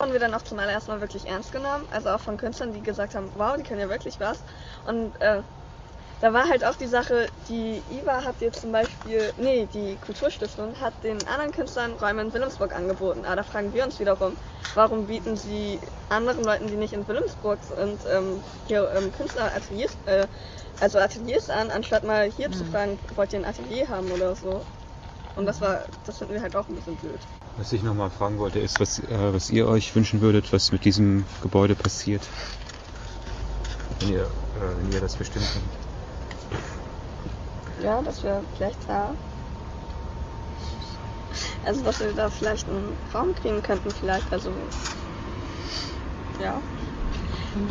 wurden wir dann auch zum allerersten Mal wirklich ernst genommen. Also auch von Künstlern, die gesagt haben, wow, die können ja wirklich was. Und äh, da war halt auch die Sache, die IWA hat jetzt zum Beispiel, nee, die Kulturstiftung hat den anderen Künstlern Räume in Wilhelmsburg angeboten. Aber da fragen wir uns wiederum, warum bieten sie anderen Leuten, die nicht in Wilhelmsburg sind, ähm, hier ähm, Künstlerateliers, äh, also Ateliers an, anstatt mal hier mhm. zu fragen, wollt ihr ein Atelier haben oder so. Und das war, das finden wir halt auch ein bisschen blöd. Was ich nochmal fragen wollte, ist, was, äh, was ihr euch wünschen würdet, was mit diesem Gebäude passiert. Wenn ihr, äh, wenn ihr das bestimmt könnt. Ja, dass wir vielleicht da. Also, dass wir da vielleicht einen Raum kriegen könnten, vielleicht. Also. Ja.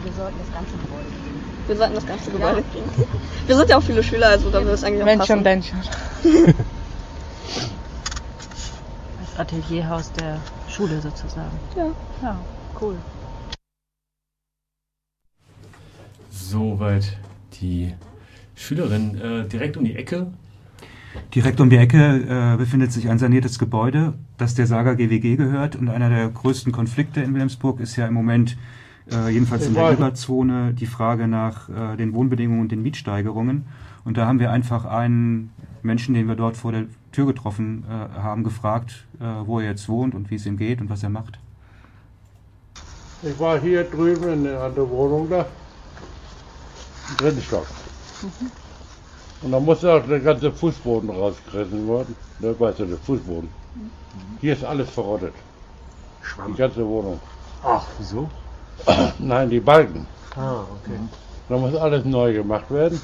Wir sollten das ganze Gebäude kriegen. Wir sollten das ganze Gebäude ja. kriegen. Wir sind ja auch viele Schüler, also da würde es eigentlich auch Mensch passen. Mensch Atelierhaus der Schule sozusagen. Ja. Ja, cool. Soweit die Schülerin. Äh, direkt um die Ecke. Direkt um die Ecke äh, befindet sich ein saniertes Gebäude, das der Saga GWG gehört. Und einer der größten Konflikte in Wilhelmsburg ist ja im Moment, äh, jedenfalls in der Überzone, die Frage nach äh, den Wohnbedingungen und den Mietsteigerungen. Und da haben wir einfach einen Menschen, den wir dort vor der Tür getroffen äh, haben, gefragt, äh, wo er jetzt wohnt und wie es ihm geht und was er macht. Ich war hier drüben in der, der Wohnung da, im dritten Stock. Mhm. Und da musste auch der ganze Fußboden rausgerissen worden. Da weißt du, der Fußboden. Mhm. Hier ist alles verrottet. Schwamm. Die ganze Wohnung. Ach, wieso? Nein, die Balken. Ah, okay. Da muss alles neu gemacht werden.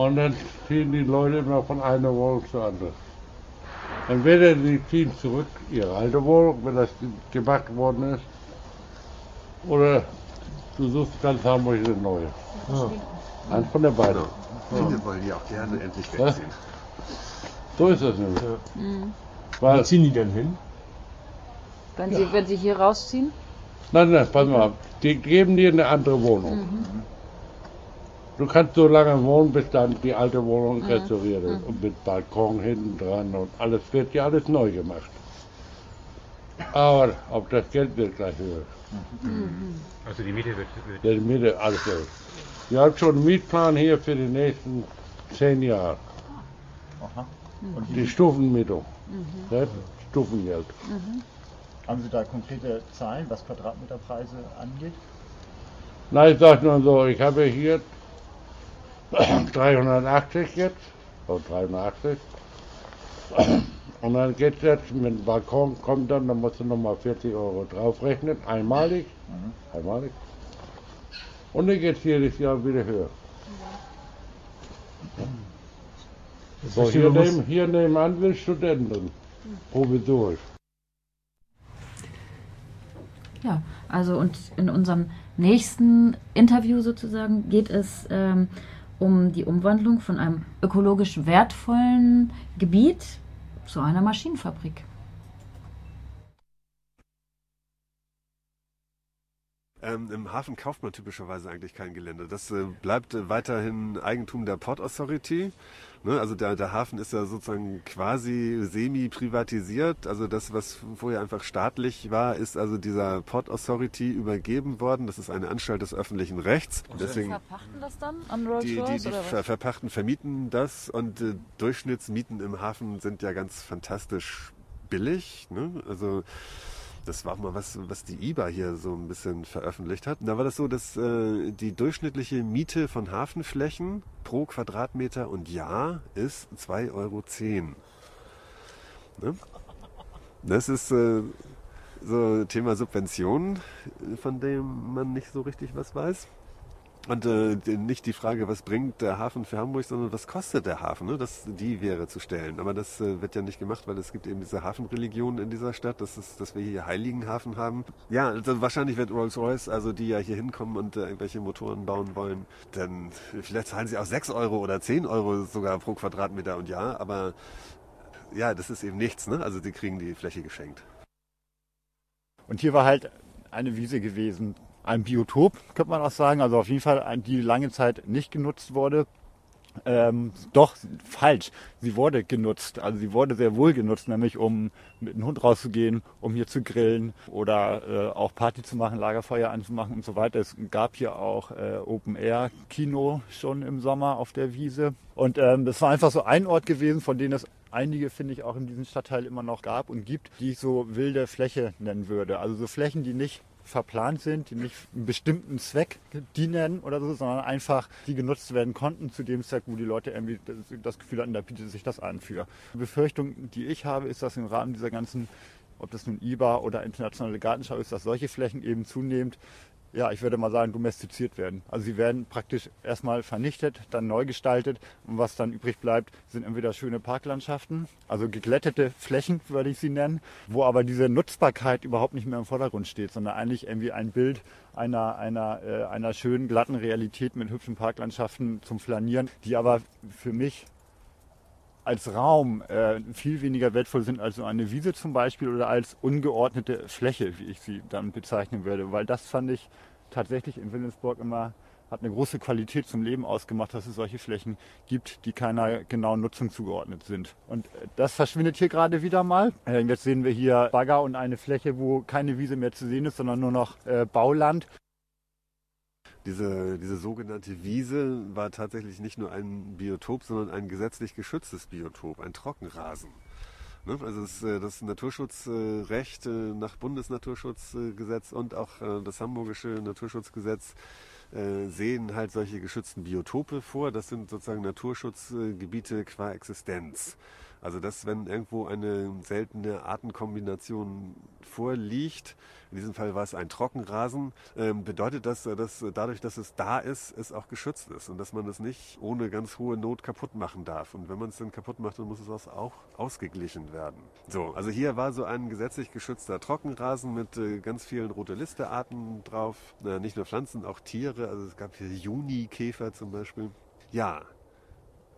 Und dann ziehen die Leute immer von einer Wohnung zur anderen. Entweder sie ziehen zurück ihre alte Wohnung, wenn das gemacht worden ist, oder du suchst ganz Hamburg eine neue. Ja. Eins von der beiden. Viele ja. wollen ja auch gerne endlich wegziehen. So ist das nämlich. Ja. Mhm. Wo ziehen die denn hin? Wenn, sie, wenn sie hier rausziehen? Nein, nein, pass mal, die geben dir eine andere Wohnung. Mhm. Du kannst so lange wohnen, bis dann die alte Wohnung mhm. restauriert ist. Mhm. Und mit Balkon hinten dran und alles wird ja alles neu gemacht. Aber ob das Geld wird gleich höher. Mhm. Also die Miete wird, wird. Ja, die Miete, alles höher. Wir haben schon einen Mietplan hier für die nächsten zehn Jahre. Aha. Und die Stufenmietung. Mhm. Ja, Stufengeld. Mhm. Haben Sie da konkrete Zahlen, was Quadratmeterpreise angeht? Nein, ich sage nur so, ich habe hier 380 jetzt, oder 380. Und dann geht es jetzt, wenn ein Balkon kommt dann, dann musst du nochmal 40 Euro draufrechnen, einmalig. Mhm. Einmalig. Und dann geht es jedes Jahr wieder höher. So, hier, neben, hier nebenan will Studenten, provisorisch. Ja, also und in unserem nächsten Interview sozusagen geht es ähm, um die Umwandlung von einem ökologisch wertvollen Gebiet zu einer Maschinenfabrik. Ähm, Im Hafen kauft man typischerweise eigentlich kein Gelände. Das äh, bleibt äh, weiterhin Eigentum der Port Authority. Ne? Also der, der Hafen ist ja sozusagen quasi semi-privatisiert. Also das, was vorher einfach staatlich war, ist also dieser Port Authority übergeben worden. Das ist eine Anstalt des öffentlichen Rechts. Und deswegen verpachten das dann an Rolls die, die, die ver verpachten, vermieten das und äh, Durchschnittsmieten im Hafen sind ja ganz fantastisch billig. Ne? Also das war auch mal was, was die IBA hier so ein bisschen veröffentlicht hat. da war das so, dass äh, die durchschnittliche Miete von Hafenflächen pro Quadratmeter und Jahr ist 2,10 Euro. Ne? Das ist äh, so Thema Subventionen, von dem man nicht so richtig was weiß. Und äh, nicht die Frage, was bringt der Hafen für Hamburg, sondern was kostet der Hafen? Ne? Das, die wäre zu stellen. Aber das äh, wird ja nicht gemacht, weil es gibt eben diese Hafenreligion in dieser Stadt, das ist, dass wir hier Heiligenhafen haben. Ja, also wahrscheinlich wird Rolls-Royce, also die ja hier hinkommen und äh, irgendwelche Motoren bauen wollen, dann vielleicht zahlen sie auch 6 Euro oder 10 Euro sogar pro Quadratmeter und Jahr. Aber ja, das ist eben nichts. Ne? Also die kriegen die Fläche geschenkt. Und hier war halt eine Wiese gewesen, ein Biotop, könnte man auch sagen. Also auf jeden Fall, die lange Zeit nicht genutzt wurde. Ähm, doch, falsch. Sie wurde genutzt. Also sie wurde sehr wohl genutzt, nämlich um mit einem Hund rauszugehen, um hier zu grillen oder äh, auch Party zu machen, Lagerfeuer anzumachen und so weiter. Es gab hier auch äh, Open-Air-Kino schon im Sommer auf der Wiese. Und ähm, das war einfach so ein Ort gewesen, von denen es einige, finde ich, auch in diesem Stadtteil immer noch gab und gibt, die ich so wilde Fläche nennen würde. Also so Flächen, die nicht verplant sind, die nicht einem bestimmten Zweck dienen oder so, sondern einfach die genutzt werden konnten zu dem Zweck, wo die Leute irgendwie das Gefühl hatten, da bietet sich das an für. Die Befürchtung, die ich habe, ist, dass im Rahmen dieser ganzen, ob das nun IBA oder internationale Gartenschau ist, dass solche Flächen eben zunehmend ja, ich würde mal sagen, domestiziert werden. Also sie werden praktisch erstmal vernichtet, dann neu gestaltet und was dann übrig bleibt, sind entweder schöne Parklandschaften, also geglättete Flächen, würde ich sie nennen, wo aber diese Nutzbarkeit überhaupt nicht mehr im Vordergrund steht, sondern eigentlich irgendwie ein Bild einer, einer, äh, einer schönen, glatten Realität mit hübschen Parklandschaften zum Flanieren, die aber für mich als Raum äh, viel weniger wertvoll sind als so eine Wiese zum Beispiel oder als ungeordnete Fläche, wie ich sie dann bezeichnen würde. Weil das fand ich tatsächlich in Wilhelmsburg immer hat eine große Qualität zum Leben ausgemacht, dass es solche Flächen gibt, die keiner genauen Nutzung zugeordnet sind. Und äh, das verschwindet hier gerade wieder mal. Äh, jetzt sehen wir hier Bagger und eine Fläche, wo keine Wiese mehr zu sehen ist, sondern nur noch äh, Bauland. Diese, diese sogenannte Wiese war tatsächlich nicht nur ein Biotop, sondern ein gesetzlich geschütztes Biotop, ein Trockenrasen. Ne? Also das, äh, das Naturschutzrecht äh, nach Bundesnaturschutzgesetz und auch äh, das hamburgische Naturschutzgesetz sehen halt solche geschützten Biotope vor. Das sind sozusagen Naturschutzgebiete qua Existenz. Also dass wenn irgendwo eine seltene Artenkombination vorliegt, in diesem Fall war es ein Trockenrasen, ähm, bedeutet das, dass dadurch, dass es da ist, es auch geschützt ist und dass man es nicht ohne ganz hohe Not kaputt machen darf. Und wenn man es dann kaputt macht, dann muss es auch ausgeglichen werden. So, also hier war so ein gesetzlich geschützter Trockenrasen mit äh, ganz vielen rote Liste Arten drauf. nicht nur Pflanzen, auch Tiere. Also es gab hier Junikäfer zum Beispiel. Ja,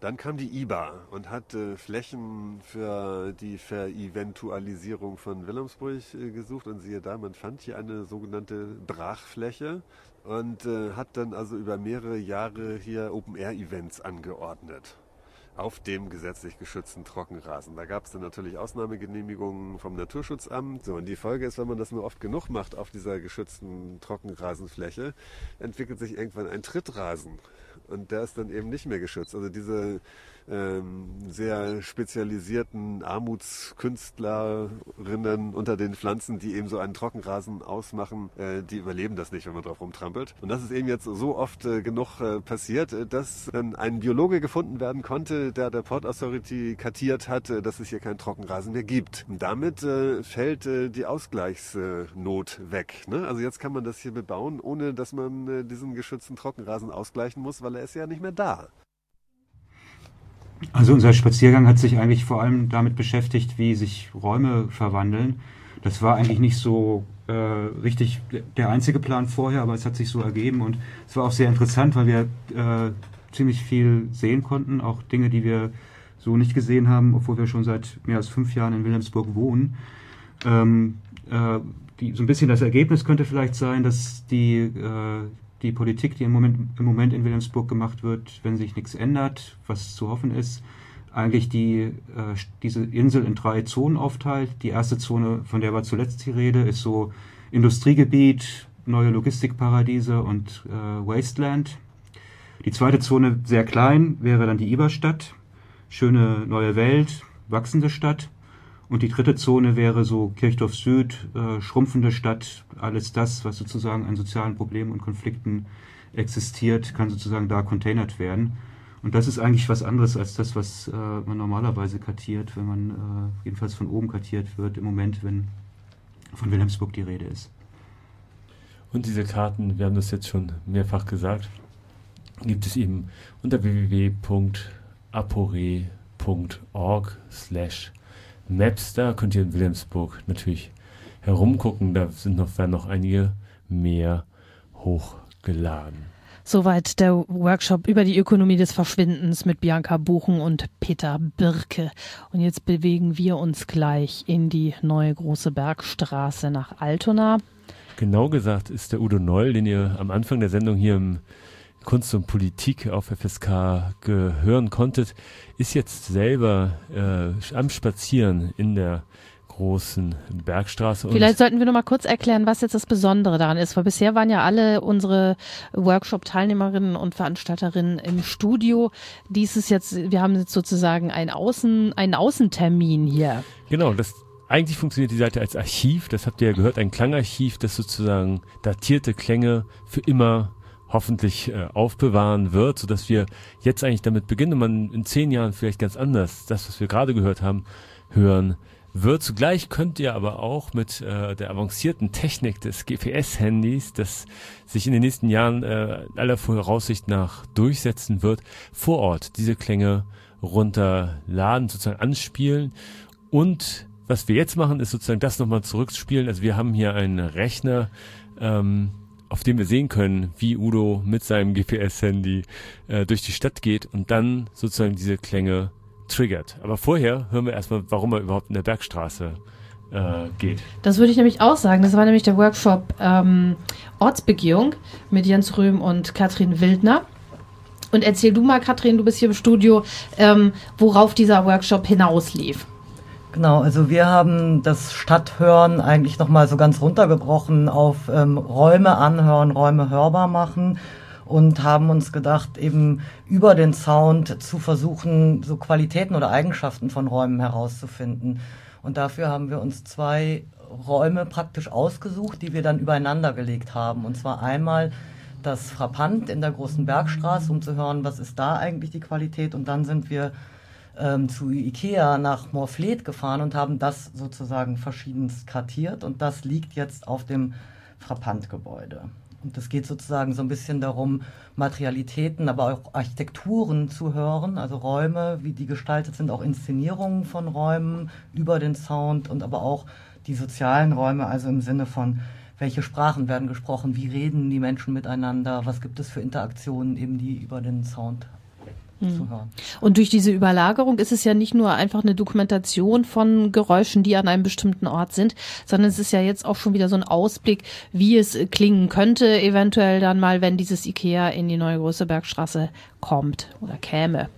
dann kam die IBA und hat äh, Flächen für die Vereventualisierung von Wilhelmsburg äh, gesucht und siehe da, man fand hier eine sogenannte Brachfläche und äh, hat dann also über mehrere Jahre hier Open-Air-Events angeordnet auf dem gesetzlich geschützten Trockenrasen. Da gab es dann natürlich Ausnahmegenehmigungen vom Naturschutzamt. So, und die Folge ist, wenn man das nur oft genug macht auf dieser geschützten Trockenrasenfläche, entwickelt sich irgendwann ein Trittrasen und der ist dann eben nicht mehr geschützt. Also diese sehr spezialisierten Armutskünstlerinnen unter den Pflanzen, die eben so einen Trockenrasen ausmachen, äh, die überleben das nicht, wenn man drauf rumtrampelt. Und das ist eben jetzt so oft äh, genug äh, passiert, dass dann ein Biologe gefunden werden konnte, der der Port Authority kartiert hat, dass es hier keinen Trockenrasen mehr gibt. Und damit fällt die Ausgleichsnot weg. Ne? Also jetzt kann man das hier bebauen, ohne dass man diesen geschützten Trockenrasen ausgleichen muss, weil er ist ja nicht mehr da. Also unser Spaziergang hat sich eigentlich vor allem damit beschäftigt, wie sich Räume verwandeln. Das war eigentlich nicht so äh, richtig der einzige Plan vorher, aber es hat sich so ergeben und es war auch sehr interessant, weil wir äh, ziemlich viel sehen konnten, auch Dinge, die wir so nicht gesehen haben, obwohl wir schon seit mehr als fünf Jahren in Wilhelmsburg wohnen. Ähm, äh, die, so ein bisschen das Ergebnis könnte vielleicht sein, dass die äh, die Politik, die im Moment, im Moment in Wilhelmsburg gemacht wird, wenn sich nichts ändert, was zu hoffen ist, eigentlich die, äh, diese Insel in drei Zonen aufteilt. Die erste Zone, von der war zuletzt die Rede, ist so Industriegebiet, neue Logistikparadiese und äh, Wasteland. Die zweite Zone, sehr klein, wäre dann die Iberstadt. Schöne neue Welt, wachsende Stadt. Und die dritte Zone wäre so Kirchdorf Süd, äh, schrumpfende Stadt, alles das, was sozusagen an sozialen Problemen und Konflikten existiert, kann sozusagen da containert werden. Und das ist eigentlich was anderes als das, was äh, man normalerweise kartiert, wenn man äh, jedenfalls von oben kartiert wird, im Moment, wenn von Wilhelmsburg die Rede ist. Und diese Karten, wir haben das jetzt schon mehrfach gesagt, gibt es eben unter www.apore.org slash Maps, da könnt ihr in Wilhelmsburg natürlich herumgucken. Da sind noch, werden noch einige mehr hochgeladen. Soweit der Workshop über die Ökonomie des Verschwindens mit Bianca Buchen und Peter Birke. Und jetzt bewegen wir uns gleich in die neue große Bergstraße nach Altona. Genau gesagt ist der Udo Neul, den ihr am Anfang der Sendung hier im Kunst und Politik auf FSK gehören konntet, ist jetzt selber äh, am Spazieren in der großen Bergstraße. Vielleicht sollten wir noch mal kurz erklären, was jetzt das Besondere daran ist, weil bisher waren ja alle unsere Workshop-Teilnehmerinnen und Veranstalterinnen im Studio. Dies ist jetzt, wir haben jetzt sozusagen einen Außen, einen Außentermin hier. Genau, das eigentlich funktioniert die Seite als Archiv, das habt ihr ja gehört, ein Klangarchiv, das sozusagen datierte Klänge für immer hoffentlich äh, aufbewahren wird, so dass wir jetzt eigentlich damit beginnen und man in zehn Jahren vielleicht ganz anders das, was wir gerade gehört haben, hören wird. Zugleich könnt ihr aber auch mit äh, der avancierten Technik des GPS-Handys, das sich in den nächsten Jahren äh, aller Voraussicht nach durchsetzen wird, vor Ort diese Klänge runterladen, sozusagen anspielen und was wir jetzt machen, ist sozusagen das nochmal zurückspielen. Also wir haben hier einen Rechner, ähm, auf dem wir sehen können, wie Udo mit seinem GPS-Handy äh, durch die Stadt geht und dann sozusagen diese Klänge triggert. Aber vorher hören wir erstmal, warum er überhaupt in der Bergstraße äh, geht. Das würde ich nämlich auch sagen. Das war nämlich der Workshop ähm, Ortsbegehung mit Jens Röhm und Katrin Wildner. Und erzähl du mal, Katrin, du bist hier im Studio, ähm, worauf dieser Workshop hinauslief. Genau, also wir haben das Stadthören eigentlich nochmal so ganz runtergebrochen auf ähm, Räume anhören, Räume hörbar machen und haben uns gedacht, eben über den Sound zu versuchen, so Qualitäten oder Eigenschaften von Räumen herauszufinden. Und dafür haben wir uns zwei Räume praktisch ausgesucht, die wir dann übereinander gelegt haben. Und zwar einmal das Frappant in der großen Bergstraße, um zu hören, was ist da eigentlich die Qualität. Und dann sind wir ähm, zu Ikea nach Morfleet gefahren und haben das sozusagen verschiedenst kartiert. Und das liegt jetzt auf dem Frappant-Gebäude. Und es geht sozusagen so ein bisschen darum, Materialitäten, aber auch Architekturen zu hören, also Räume, wie die gestaltet sind, auch Inszenierungen von Räumen über den Sound und aber auch die sozialen Räume, also im Sinne von, welche Sprachen werden gesprochen, wie reden die Menschen miteinander, was gibt es für Interaktionen eben, die über den Sound zu hm. hören. Und durch diese Überlagerung ist es ja nicht nur einfach eine Dokumentation von Geräuschen, die an einem bestimmten Ort sind, sondern es ist ja jetzt auch schon wieder so ein Ausblick, wie es klingen könnte, eventuell dann mal, wenn dieses IKEA in die neue große Bergstraße kommt oder käme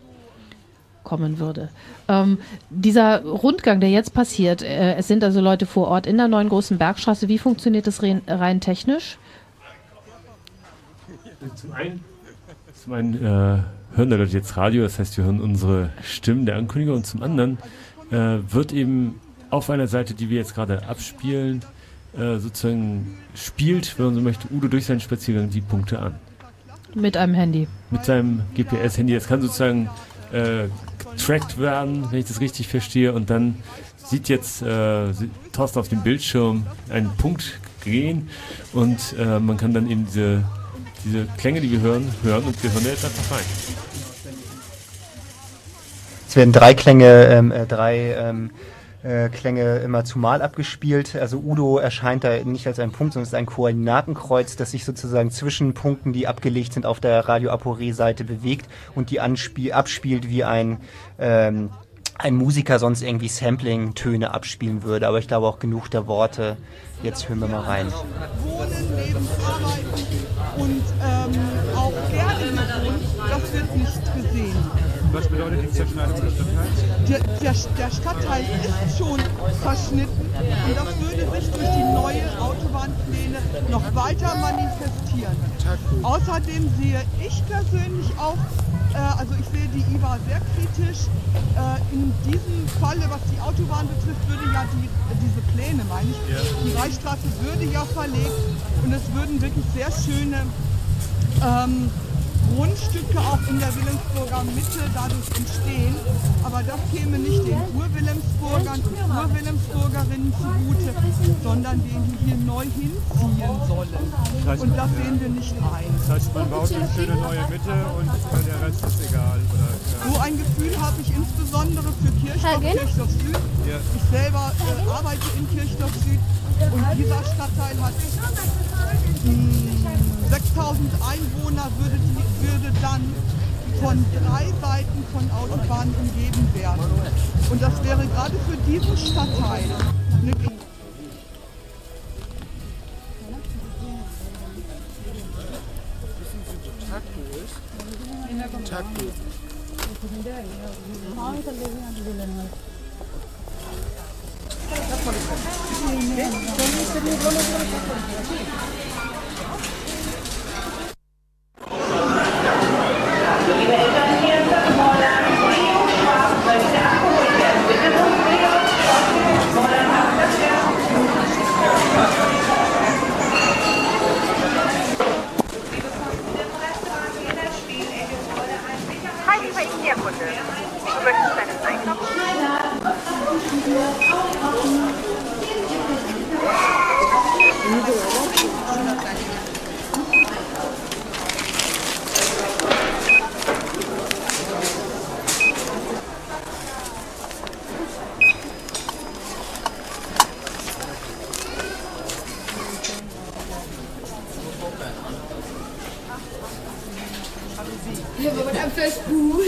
kommen würde. Ähm, dieser Rundgang, der jetzt passiert, äh, es sind also Leute vor Ort in der neuen großen Bergstraße. Wie funktioniert das rein, rein technisch? Zum einen, zum einen äh hören da Leute jetzt Radio, das heißt, wir hören unsere Stimmen der Ankündiger und zum anderen äh, wird eben auf einer Seite, die wir jetzt gerade abspielen, äh, sozusagen spielt, wenn man so möchte, Udo durch seinen Spaziergang die Punkte an. Mit einem Handy. Mit seinem GPS-Handy. Das kann sozusagen äh, getrackt werden, wenn ich das richtig verstehe. Und dann sieht jetzt äh, Thorsten auf dem Bildschirm einen Punkt gehen und äh, man kann dann eben diese diese Klänge, die wir hören, hören und wir hören jetzt einfach rein. Es werden drei Klänge, ähm, äh, drei ähm, äh, Klänge immer zumal abgespielt. Also Udo erscheint da nicht als ein Punkt, sondern es ist ein Koordinatenkreuz, das sich sozusagen zwischen Punkten, die abgelegt sind, auf der Radio Aporé-Seite bewegt und die abspielt wie ein ähm, ein Musiker sonst irgendwie Sampling-Töne abspielen würde. Aber ich glaube auch genug der Worte. Jetzt hören wir mal rein. Wohnen, Leben, Arbeiten und ähm, auch gerne gewohnt, das wird nicht gesehen. Was bedeutet die Zerschneidung des Stadtteils? Der, der, der, Stadtteil ist schon verschnitten und das würde sich durch die neue Autobahnpläne noch weiter manifestieren. Außerdem sehe ich persönlich auch, äh, also ich sehe die IWA sehr kritisch. Äh, in diesem Falle, was die Autobahn betrifft, würde ja die, diese Pläne, meine ich, die Reichsstraße würde ja verlegt. Und es würden wirklich sehr schöne ähm, Grundstücke auch in der Wilhelmsburger Mitte dadurch entstehen. Aber das käme nicht den Ur-Wilhelmsburgern und Ur-Wilhelmsburgerinnen zugute, sondern denen, die hier neu hinziehen sollen. Das heißt, und das sehen wir nicht ein. Das heißt, man baut eine schöne neue Mitte und der Rest ist egal. Oder, ja. So ein Gefühl habe ich insbesondere für Kirchdorf, Kirchdorf Süd. Ja. Ich selber äh, arbeite in Kirchdorf Süd und dieser Stadtteil hat mh, 6000 Einwohner würde, würde dann von drei Seiten von Autobahnen umgeben werden. Und das wäre gerade für diesen Stadtteil eine total cool. Ja, aber am Facebook.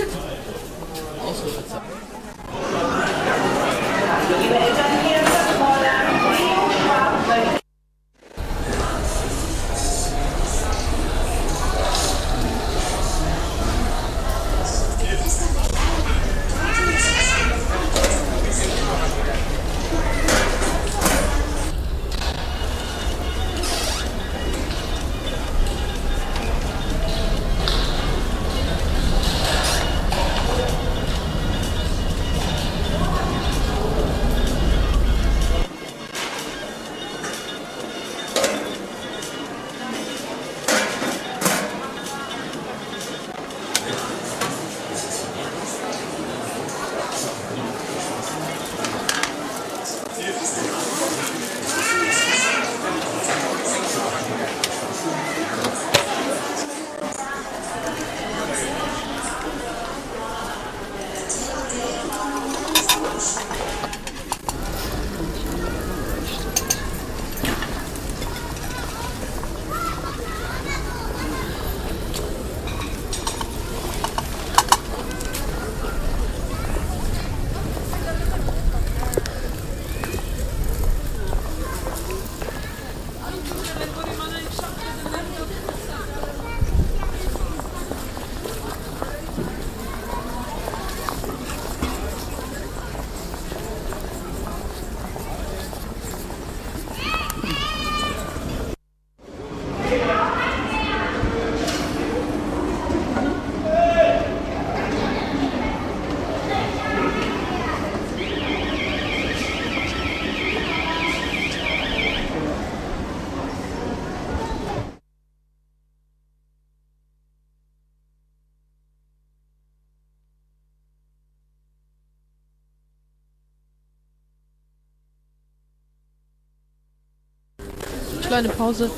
Kleine Pause.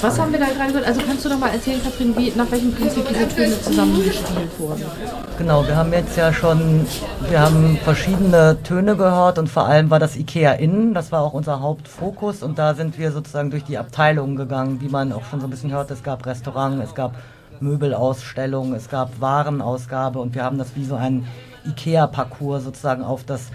Was haben wir da gerade gehört? Also kannst du doch mal erzählen, Katrin, wie, nach welchem Prinzip diese Töne zusammengespielt wurden? Genau, wir haben jetzt ja schon, wir haben verschiedene Töne gehört und vor allem war das IKEA Innen, das war auch unser Hauptfokus und da sind wir sozusagen durch die Abteilungen gegangen, wie man auch schon so ein bisschen hört, es gab Restaurant, es gab Möbelausstellung, es gab Warenausgabe und wir haben das wie so ein IKEA-Parcours sozusagen auf das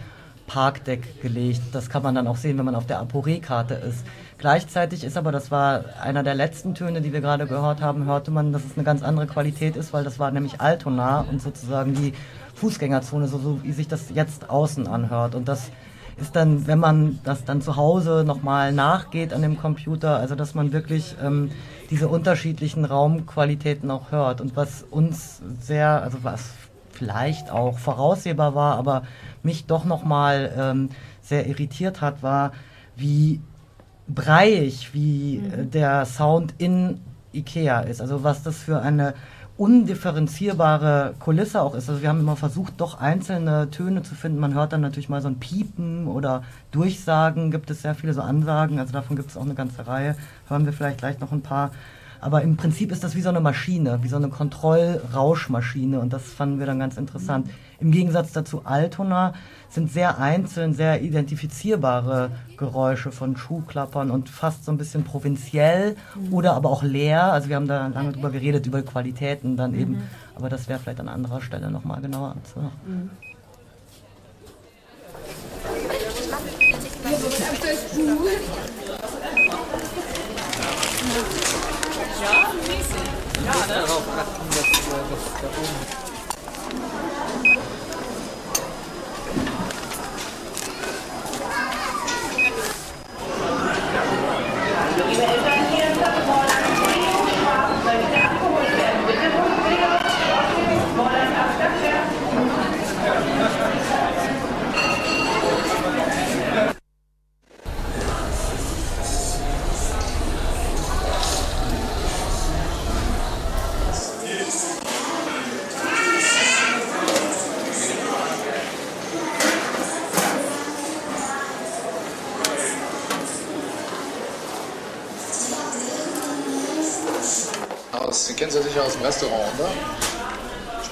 Parkdeck gelegt. Das kann man dann auch sehen, wenn man auf der Aporé-Karte ist. Gleichzeitig ist aber, das war einer der letzten Töne, die wir gerade gehört haben, hörte man, dass es eine ganz andere Qualität ist, weil das war nämlich Altona und sozusagen die Fußgängerzone, so, so wie sich das jetzt außen anhört. Und das ist dann, wenn man das dann zu Hause nochmal nachgeht an dem Computer, also dass man wirklich ähm, diese unterschiedlichen Raumqualitäten auch hört. Und was uns sehr, also was vielleicht auch voraussehbar war, aber mich doch nochmal ähm, sehr irritiert hat, war, wie breiig, wie äh, der Sound in Ikea ist. Also was das für eine undifferenzierbare Kulisse auch ist. Also wir haben immer versucht, doch einzelne Töne zu finden. Man hört dann natürlich mal so ein Piepen oder Durchsagen, gibt es sehr viele so Ansagen. Also davon gibt es auch eine ganze Reihe. Hören wir vielleicht gleich noch ein paar. Aber im Prinzip ist das wie so eine Maschine, wie so eine Kontrollrauschmaschine und das fanden wir dann ganz interessant. Im Gegensatz dazu Altona sind sehr einzeln, sehr identifizierbare Geräusche von Schuhklappern und fast so ein bisschen provinziell oder aber auch leer. Also wir haben da lange drüber geredet, über Qualitäten dann eben, Mhm. aber das wäre vielleicht an anderer Stelle nochmal genauer anzuhören. Mhm. Ja, mäßig. Ja, ne? Darauf achten, dass das da oben.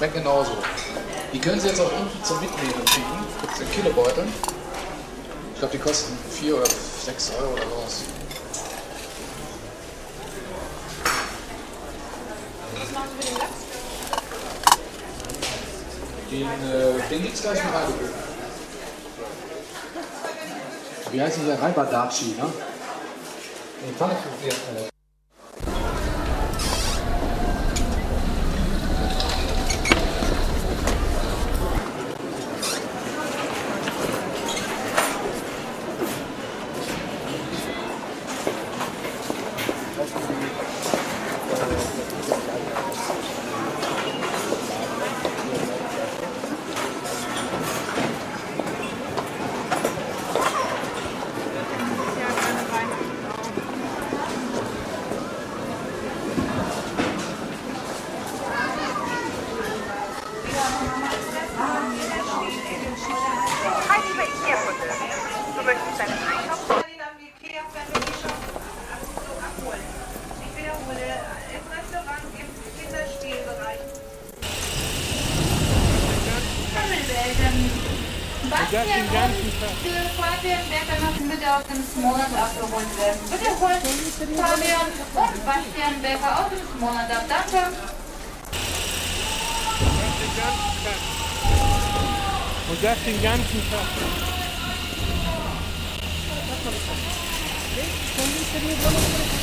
Schmeckt genauso. Die können Sie jetzt auch unten zum Mitnehmen kriegen. Gibt es in Kilobeuteln. Ich glaube, die kosten 4 oder 6 Euro oder sowas. Den, äh, den gibt es gleich in Heidelberg. Wie heißt dieser Reibadachi, ne? Den fand ich Bastian und Fabian Becker müssen bitte aus dem Monat abgeholt werden. Bitte holt Fabian und Bastian Becker aus dem Monat ab. Danke. Und das den ganzen Tag. Und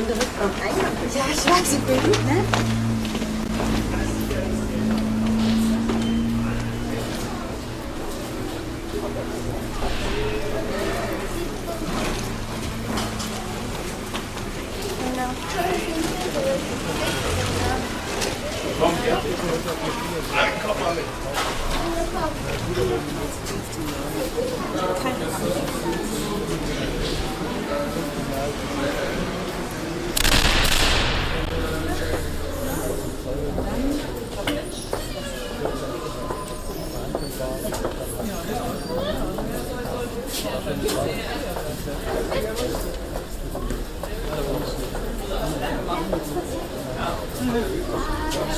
Was? Und direkt am Eingang. Ja, ich weiß, ich bin gut, ne? Komm mal mit.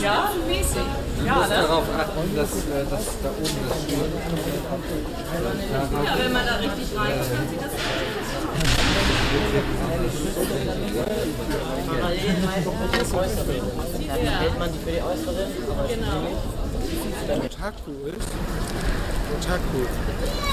Ja, mäßig. Du Ja, musst ne? darauf achten, dass, äh, dass da oben das steht. Ja, wenn man da richtig rein ist, dann sieht das Dann wählt man die für die äußeren. aber es Genau. Otaku ist. Otaku.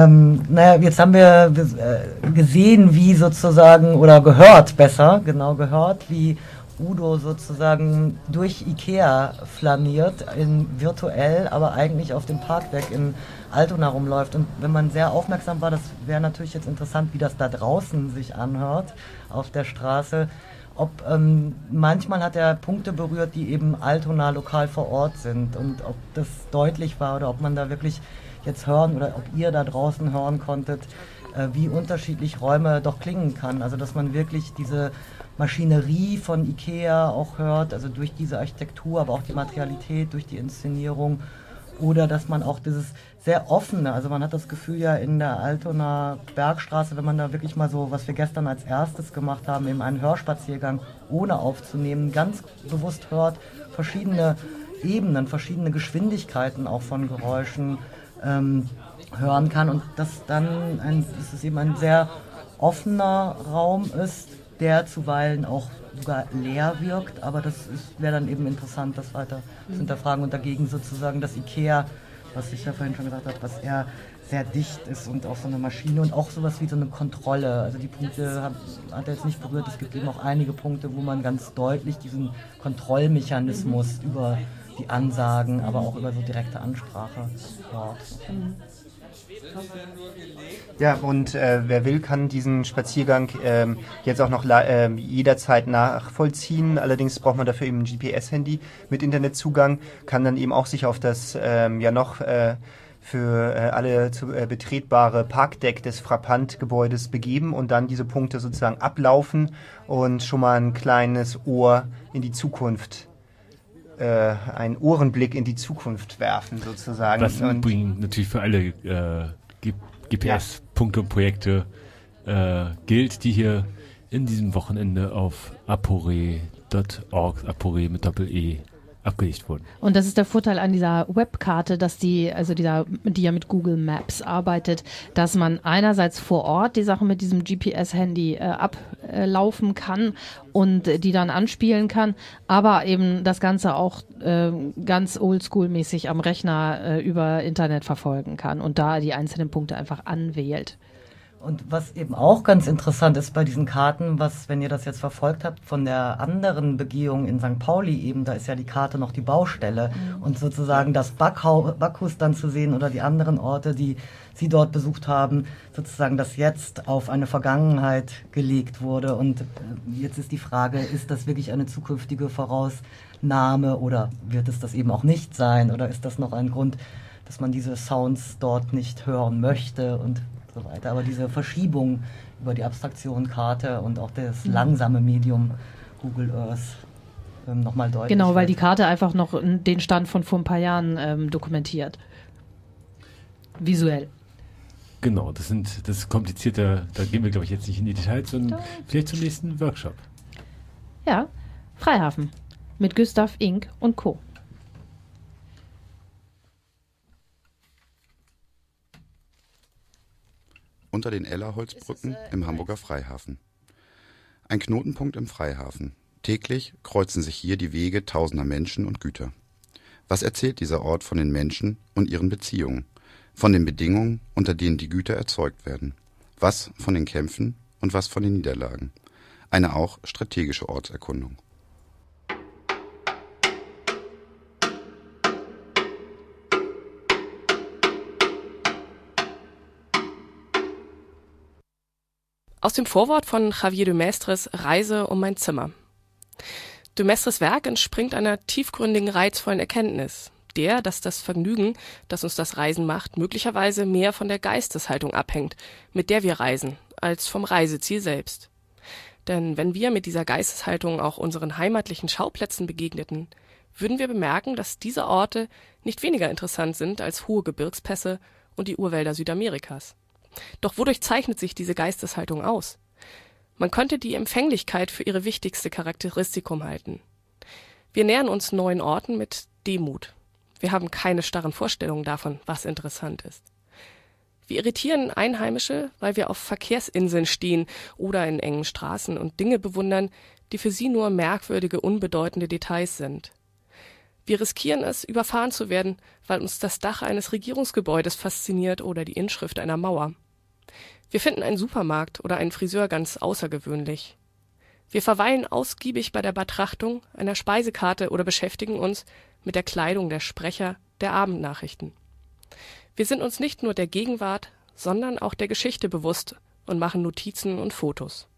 Ähm, naja, jetzt haben wir äh, gesehen, wie sozusagen, oder gehört besser, genau gehört, wie Udo sozusagen durch Ikea flaniert, in virtuell, aber eigentlich auf dem Parkdeck in Altona rumläuft. Und wenn man sehr aufmerksam war, das wäre natürlich jetzt interessant, wie das da draußen sich anhört, auf der Straße. Ob ähm, manchmal hat er Punkte berührt, die eben Altona lokal vor Ort sind und ob das deutlich war oder ob man da wirklich jetzt hören oder ob ihr da draußen hören konntet, äh, wie unterschiedlich Räume doch klingen kann. Also dass man wirklich diese Maschinerie von Ikea auch hört, also durch diese Architektur, aber auch die Materialität, durch die Inszenierung. Oder dass man auch dieses sehr offene, also man hat das Gefühl ja in der Altona Bergstraße, wenn man da wirklich mal so, was wir gestern als erstes gemacht haben, eben einen Hörspaziergang ohne aufzunehmen, ganz bewusst hört, verschiedene Ebenen, verschiedene Geschwindigkeiten auch von Geräuschen ähm, hören kann und dass dann ein, dass es eben ein sehr offener Raum ist, der zuweilen auch sogar leer wirkt, aber das wäre dann eben interessant, das weiter zu hinterfragen und dagegen sozusagen das Ikea, was ich ja vorhin schon gesagt habe, was eher sehr dicht ist und auch so eine Maschine und auch sowas wie so eine Kontrolle. Also die Punkte hat, hat er jetzt nicht berührt. Es gibt eben auch einige Punkte, wo man ganz deutlich diesen Kontrollmechanismus über die Ansagen, aber auch über so direkte Ansprache hört. Ja, und äh, wer will, kann diesen Spaziergang ähm, jetzt auch noch ähm, jederzeit nachvollziehen. Allerdings braucht man dafür eben ein GPS-Handy mit Internetzugang, kann dann eben auch sich auf das ähm, ja noch äh, für äh, alle zu, äh, betretbare Parkdeck des Frappant-Gebäudes begeben und dann diese Punkte sozusagen ablaufen und schon mal ein kleines Ohr in die Zukunft, äh, einen Ohrenblick in die Zukunft werfen sozusagen. Was Und- natürlich für alle äh, GPS-Punkte und Projekte äh, gilt, die hier in diesem Wochenende auf apore.org, apore mit Doppel-E, abgelegt wurden. Und das ist der Vorteil an dieser Webkarte, dass die, also dieser, die ja mit Google Maps arbeitet, dass man einerseits vor Ort die Sache mit diesem GPS-Handy äh, ablaufen kann und die dann anspielen kann, aber eben das Ganze auch äh, ganz oldschool-mäßig am Rechner äh, über Internet verfolgen kann und da die einzelnen Punkte einfach anwählt. Und was eben auch ganz interessant ist bei diesen Karten, was, wenn ihr das jetzt verfolgt habt, von der anderen Begehung in St. Pauli eben, da ist ja die Karte noch die Baustelle. Mhm. Und sozusagen das Backhau Bacchus dann zu sehen oder die anderen Orte, die sie dort besucht haben, sozusagen das jetzt auf eine Vergangenheit gelegt wurde. Und äh, jetzt ist die Frage, ist das wirklich eine zukünftige Vorausnahme oder wird es das eben auch nicht sein? Oder ist das noch ein Grund, dass man diese Sounds dort nicht hören möchte und so weiter. Aber diese Verschiebung über die Abstraktion Karte und auch das langsame Medium Google Earth ähm, nochmal deutlich. Genau, weil wird. die Karte einfach noch den Stand von vor ein paar Jahren ähm, dokumentiert. Visuell. Genau, das sind das ist komplizierter, da gehen wir glaube ich jetzt nicht in die Details, sondern vielleicht zum nächsten Workshop. Ja, Freihafen mit Gustav Ink und Co. unter den Ellerholzbrücken im Hamburger Freihafen. Ein Knotenpunkt im Freihafen. Täglich kreuzen sich hier die Wege tausender Menschen und Güter. Was erzählt dieser Ort von den Menschen und ihren Beziehungen? Von den Bedingungen, unter denen die Güter erzeugt werden? Was von den Kämpfen und was von den Niederlagen? Eine auch strategische Ortserkundung. Aus dem Vorwort von Javier de Mestres Reise um mein Zimmer. De Mestres Werk entspringt einer tiefgründigen, reizvollen Erkenntnis, der, dass das Vergnügen, das uns das Reisen macht, möglicherweise mehr von der Geisteshaltung abhängt, mit der wir reisen, als vom Reiseziel selbst. Denn wenn wir mit dieser Geisteshaltung auch unseren heimatlichen Schauplätzen begegneten, würden wir bemerken, dass diese Orte nicht weniger interessant sind als hohe Gebirgspässe und die Urwälder Südamerikas. Doch wodurch zeichnet sich diese Geisteshaltung aus? Man könnte die Empfänglichkeit für ihre wichtigste Charakteristikum halten. Wir nähern uns neuen Orten mit Demut. Wir haben keine starren Vorstellungen davon, was interessant ist. Wir irritieren Einheimische, weil wir auf Verkehrsinseln stehen oder in engen Straßen und Dinge bewundern, die für sie nur merkwürdige, unbedeutende Details sind. Wir riskieren es, überfahren zu werden, weil uns das Dach eines Regierungsgebäudes fasziniert oder die Inschrift einer Mauer. Wir finden einen Supermarkt oder einen Friseur ganz außergewöhnlich. Wir verweilen ausgiebig bei der Betrachtung einer Speisekarte oder beschäftigen uns mit der Kleidung der Sprecher der Abendnachrichten. Wir sind uns nicht nur der Gegenwart, sondern auch der Geschichte bewusst und machen Notizen und Fotos.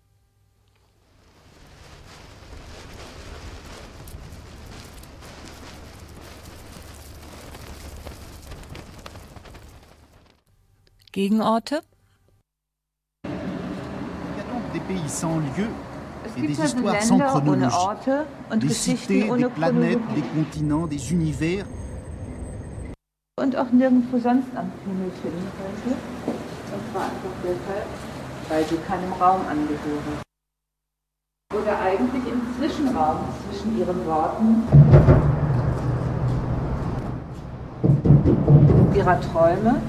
Gegenorte? Es gibt also Länder ohne. Orte und Des Geschichten ohne Chronologie. Und auch nirgendwo sonst am Himmel finden könnte. Und zwar einfach deshalb, weil sie keinem Raum angehören. Oder eigentlich im Zwischenraum zwischen ihren Worten, ihrer Träume.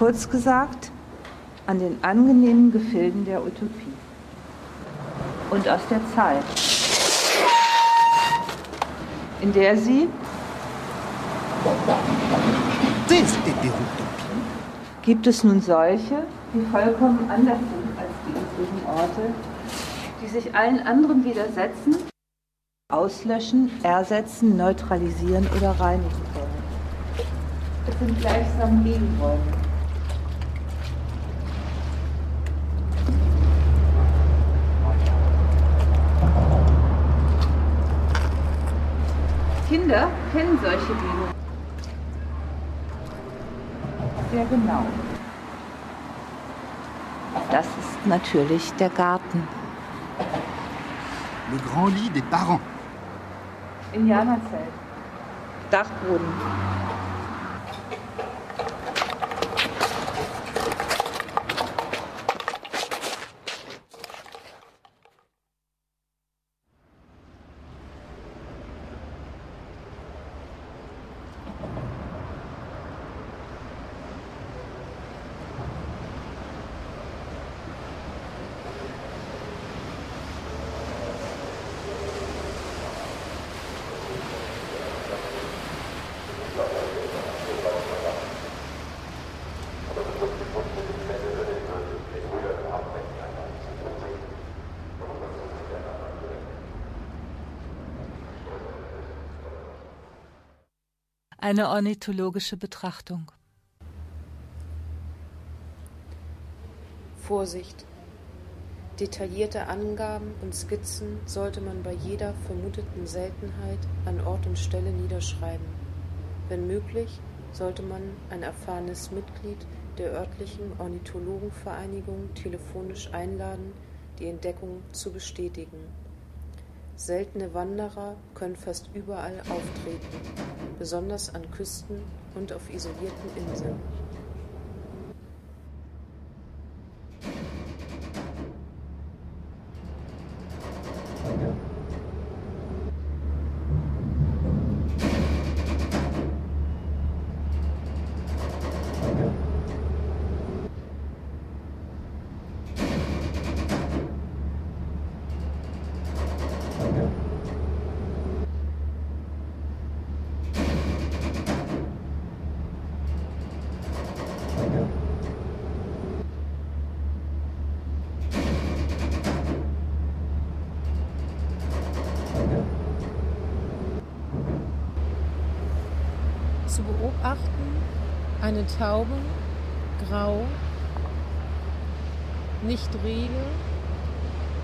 Kurz gesagt, an den angenehmen Gefilden der Utopie. Und aus der Zeit, in der sie Gibt es nun solche, die vollkommen anders sind als die übrigen Orte, die sich allen anderen widersetzen, auslöschen, ersetzen, neutralisieren oder reinigen wollen? Es sind gleichsam Gegenräume. Kinder kennen solche Gegenräume. Sehr genau. Das ist natürlich der Garten. Le grand lit des parents. Indianerzelt. Dachboden. Eine ornithologische Betrachtung. Vorsicht! Detaillierte Angaben und Skizzen sollte man bei jeder vermuteten Seltenheit an Ort und Stelle niederschreiben. Wenn möglich, sollte man ein erfahrenes Mitglied der örtlichen Ornithologenvereinigung telefonisch einladen, die Entdeckung zu bestätigen. Seltene Wanderer können fast überall auftreten, besonders an Küsten und auf isolierten Inseln. Eine Taube, grau, nicht rege,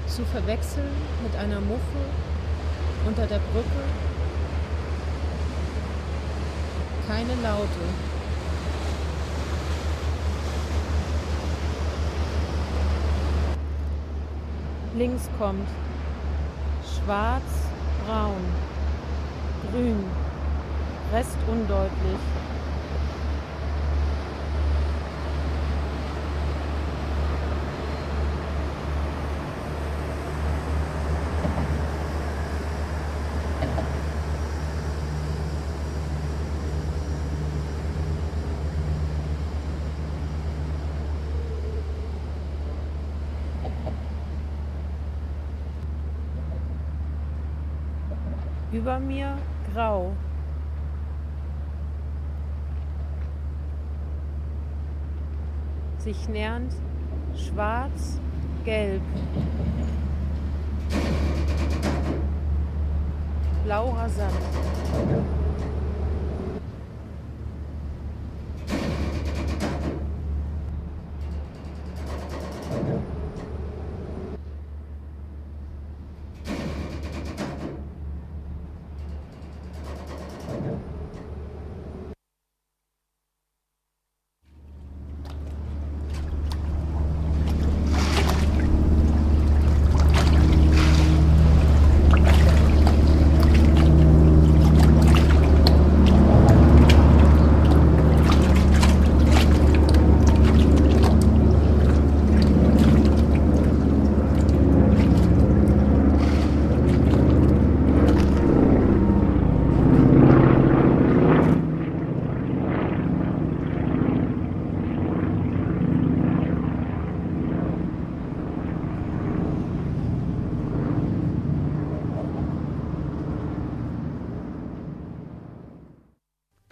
zu verwechseln mit einer Muffe unter der Brücke, keine Laute. Links kommt schwarz, braun, grün, Rest undeutlich. Über mir grau. Sich nähernd schwarz, gelb. Blau rasant.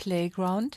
Playground.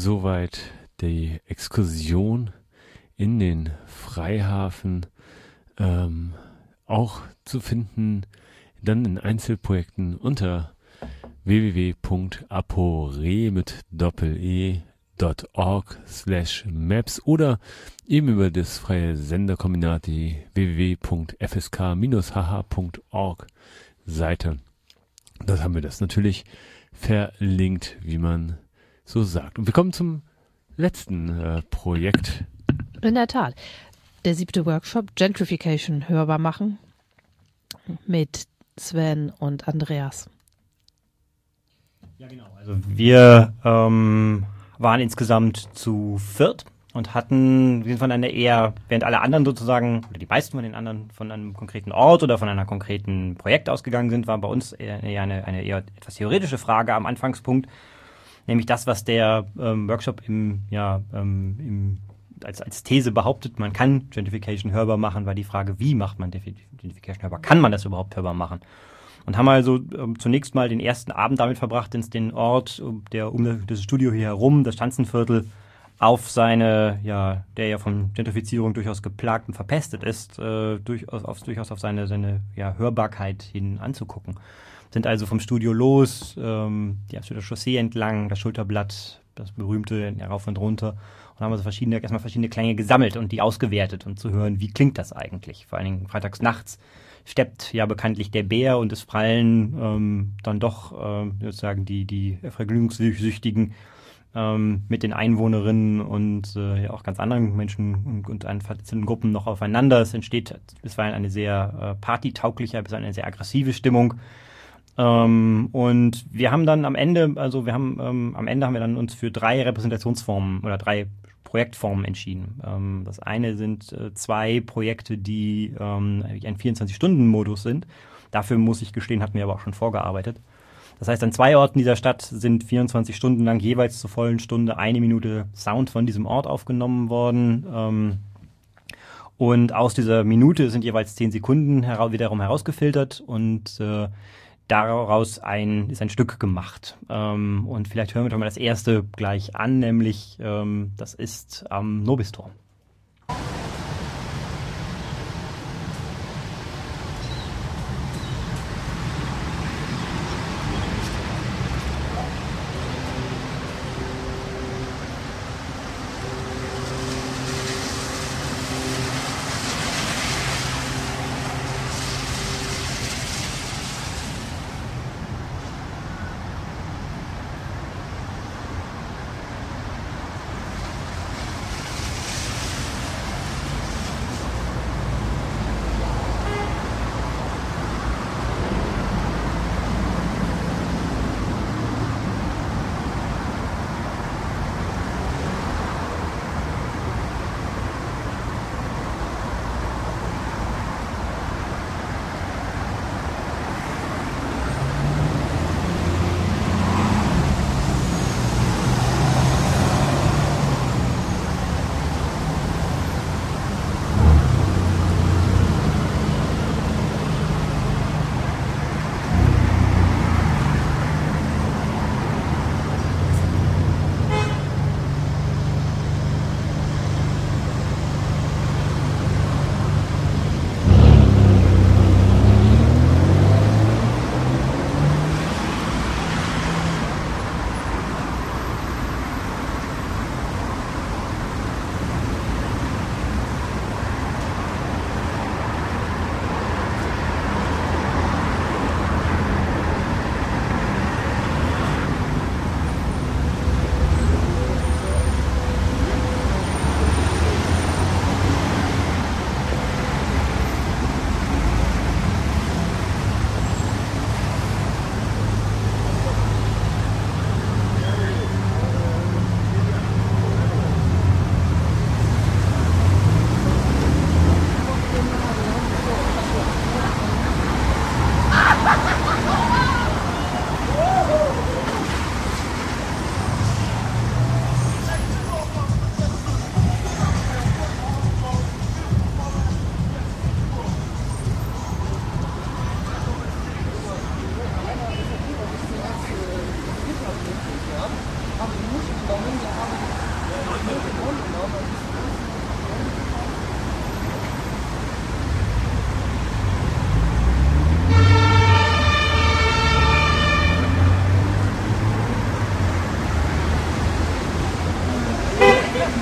Soweit die Exkursion in den Freihafen ähm, auch zu finden, dann in Einzelprojekten unter www.apore mit doppel-e.org slash maps oder eben über das freie Senderkombinat die www.fsk-hh.org Seite. Dort haben wir das natürlich verlinkt, wie man so sagt. Und wir kommen zum letzten äh, Projekt. In der Tat. Der siebte Workshop Gentrification hörbar machen mit Sven und Andreas. Ja, genau. Also wir ähm, waren insgesamt zu viert und hatten, wir sind von einer eher, während alle anderen sozusagen, oder die meisten von den anderen von einem konkreten Ort oder von einer konkreten Projekt ausgegangen sind, war bei uns eher eine, eine eher etwas theoretische Frage am Anfangspunkt, nämlich das, was der ähm, Workshop im, ja, ähm, im, als, als These behauptet, man kann Gentrification hörbar machen, war die Frage, wie macht man Gentrification hörbar? Kann man das überhaupt hörbar machen? Und haben also ähm, zunächst mal den ersten Abend damit verbracht, den Ort, der um das Studio hier herum, das Schanzenviertel, auf seine, ja, der ja von Gentrifizierung durchaus geplagt und verpestet ist, äh, durchaus, auf, durchaus auf seine, seine ja, Hörbarkeit hin anzugucken. Sind also vom Studio los, ähm, die Amsterdamer Chaussee entlang, das Schulterblatt, das berühmte, rauf und runter und haben also verschiedene, erstmal verschiedene Klänge gesammelt und die ausgewertet und zu hören, wie klingt das eigentlich. Vor allen Dingen freitags nachts steppt ja bekanntlich der Bär und es prallen ähm, dann doch äh, sozusagen die, die Vergnügungssüchtigen ähm, mit den Einwohnerinnen und äh, ja auch ganz anderen Menschen und, und einzelnen Gruppen noch aufeinander. Es entsteht bisweilen eine sehr äh, partytaugliche, bisweilen eine sehr aggressive Stimmung. Ähm, und wir haben dann am Ende, also wir haben ähm, am Ende haben wir dann uns für drei Repräsentationsformen oder drei Projektformen entschieden. Ähm, das eine sind äh, zwei Projekte, die ähm, ein 24-Stunden-Modus sind. Dafür muss ich gestehen, hatten wir aber auch schon vorgearbeitet. Das heißt, an zwei Orten dieser Stadt sind 24 Stunden lang jeweils zur vollen Stunde eine Minute Sound von diesem Ort aufgenommen worden. Ähm, und aus dieser Minute sind jeweils zehn Sekunden hera wiederum herausgefiltert und äh, daraus ein, ist ein Stück gemacht. Ähm, und vielleicht hören wir doch mal das erste gleich an, nämlich ähm, das ist am Nobistor.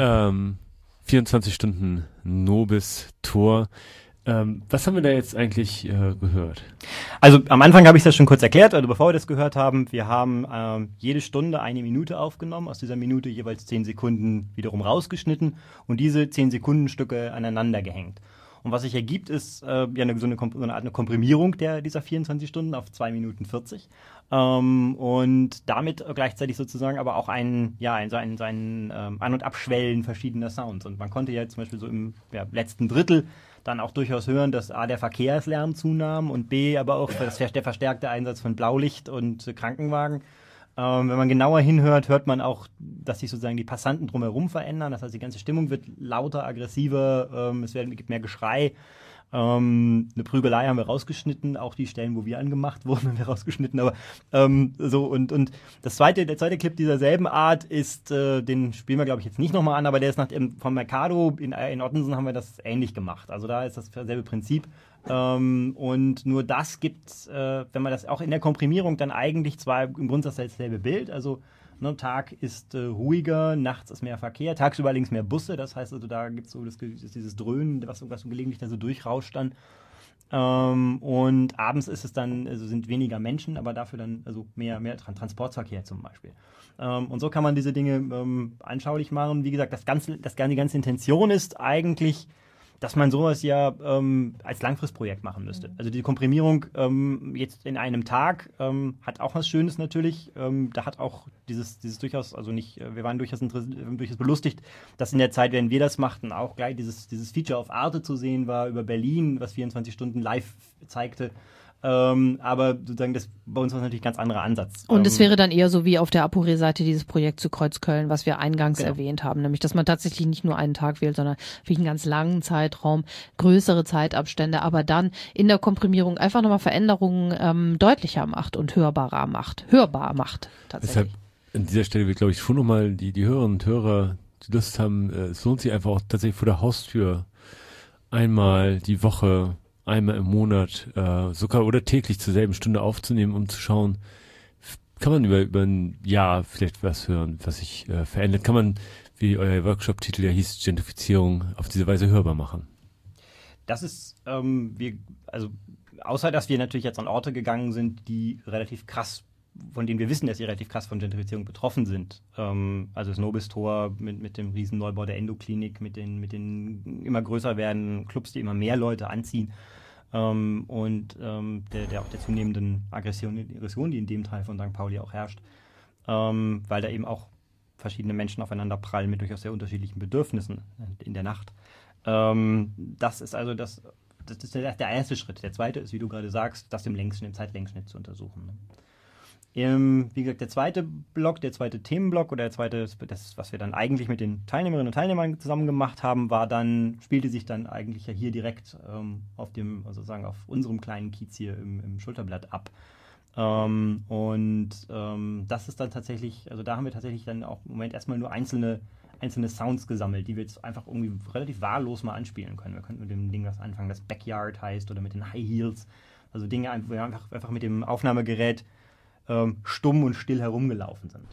ähm, 24 Stunden Nobis Tor. Ähm, was haben wir da jetzt eigentlich äh, gehört? Also am Anfang habe ich das schon kurz erklärt, also bevor wir das gehört haben, wir haben ähm, jede Stunde eine Minute aufgenommen, aus dieser Minute jeweils zehn Sekunden wiederum rausgeschnitten und diese zehn Sekunden Stücke aneinander gehängt. Und was sich ergibt, ist äh, ja eine, so, eine, so eine Art eine Komprimierung der, dieser 24 Stunden auf 2 Minuten 40. Ähm, und damit gleichzeitig sozusagen aber auch ein, ja, ein, so ein, so ein ähm, An- und Abschwellen verschiedener Sounds. Und man konnte ja zum Beispiel so im ja, letzten Drittel dann auch durchaus hören, dass A, der Verkehrslärm zunahm und B, aber auch das, der verstärkte Einsatz von Blaulicht und Krankenwagen. Ähm, wenn man genauer hinhört, hört man auch, dass sich sozusagen die Passanten drumherum verändern. Das heißt, die ganze Stimmung wird lauter, aggressiver, ähm, es werden, gibt mehr Geschrei. Ähm, eine Prügelei haben wir rausgeschnitten, auch die Stellen, wo wir angemacht wurden, haben wir rausgeschnitten. Aber ähm, so und und das zweite, der zweite Clip dieser selben Art ist, äh, den spielen wir glaube ich jetzt nicht nochmal an, aber der ist nach dem vom Mercado in, in Ottensen haben wir das ähnlich gemacht. Also da ist das selbe Prinzip. Ähm, und nur das gibt, äh, wenn man das auch in der Komprimierung dann eigentlich zwar im Grundsatz dasselbe Bild, also ne, Tag ist äh, ruhiger, nachts ist mehr Verkehr, tagsüber allerdings mehr Busse, das heißt also da gibt es so das, dieses Dröhnen, was, was gelegentlich da so durchrauscht dann. Ähm, und abends ist es dann, also sind weniger Menschen, aber dafür dann also mehr, mehr Transportverkehr zum Beispiel. Ähm, und so kann man diese Dinge ähm, anschaulich machen. Wie gesagt, das ganze, das, die ganze Intention ist eigentlich, dass man sowas ja ähm, als Langfristprojekt machen müsste. Also die Komprimierung ähm, jetzt in einem Tag ähm, hat auch was Schönes natürlich. Ähm, da hat auch dieses, dieses durchaus, also nicht, äh, wir waren durchaus, durchaus belustigt, dass in der Zeit, wenn wir das machten, auch gleich dieses, dieses Feature auf Arte zu sehen war über Berlin, was 24 Stunden live zeigte. Ähm, aber sozusagen das bei uns war natürlich ein ganz anderer Ansatz. Und ähm, es wäre dann eher so wie auf der Apore-Seite dieses Projekt zu Kreuzköln, was wir eingangs Genau. erwähnt haben, nämlich dass man tatsächlich nicht nur einen Tag wählt, sondern wie einen ganz langen Zeitraum, größere Zeitabstände, aber dann in der Komprimierung einfach nochmal Veränderungen ähm, deutlicher macht und hörbarer macht, hörbar macht tatsächlich. Deshalb an dieser Stelle will, glaube ich, schon nochmal die, die Hörerinnen und Hörer, die Lust haben, äh, es lohnt sich einfach auch tatsächlich vor der Haustür einmal die Woche, einmal im Monat, äh, sogar oder täglich zur selben Stunde aufzunehmen, um zu schauen, kann man über, über ein Jahr vielleicht was hören, was sich äh, verändert? Kann man, wie euer Workshop-Titel ja hieß, Gentrifizierung auf diese Weise hörbar machen? Das ist, ähm, wir, also außer dass wir natürlich jetzt an Orte gegangen sind, die relativ krass, von denen wir wissen, dass sie relativ krass von Gentrifizierung betroffen sind. Ähm, also das Nobis-Tor mit, mit dem riesen Neubau der Endoklinik, mit den, mit den immer größer werdenden Clubs, die immer mehr Leute anziehen. Ähm, und ähm, der, der auch der zunehmenden Aggression, Aggression, die in dem Teil von St. Pauli auch herrscht, ähm, weil da eben auch verschiedene Menschen aufeinander prallen mit durchaus sehr unterschiedlichen Bedürfnissen in der Nacht. Ähm, das ist also das, das ist der, der erste Schritt. Der zweite ist, wie du gerade sagst, das im Längsschnitt, im Zeitlängsschnitt zu untersuchen. Ne? Ähm, wie gesagt, der zweite Block, der zweite Themenblock oder der zweite, das, was wir dann eigentlich mit den Teilnehmerinnen und Teilnehmern zusammen gemacht haben, war dann, spielte sich dann eigentlich ja hier direkt ähm, auf dem, also sagen, auf unserem kleinen Kiez hier im, im Schulterblatt ab. Ähm, und ähm, das ist dann tatsächlich, also da haben wir tatsächlich dann auch im Moment erstmal nur einzelne, einzelne Sounds gesammelt, die wir jetzt einfach irgendwie relativ wahllos mal anspielen können. Wir könnten mit dem Ding was anfangen, das Backyard heißt, oder mit den High Heels. Also Dinge, wo wir einfach, einfach mit dem Aufnahmegerät ähm, stumm und still herumgelaufen sind.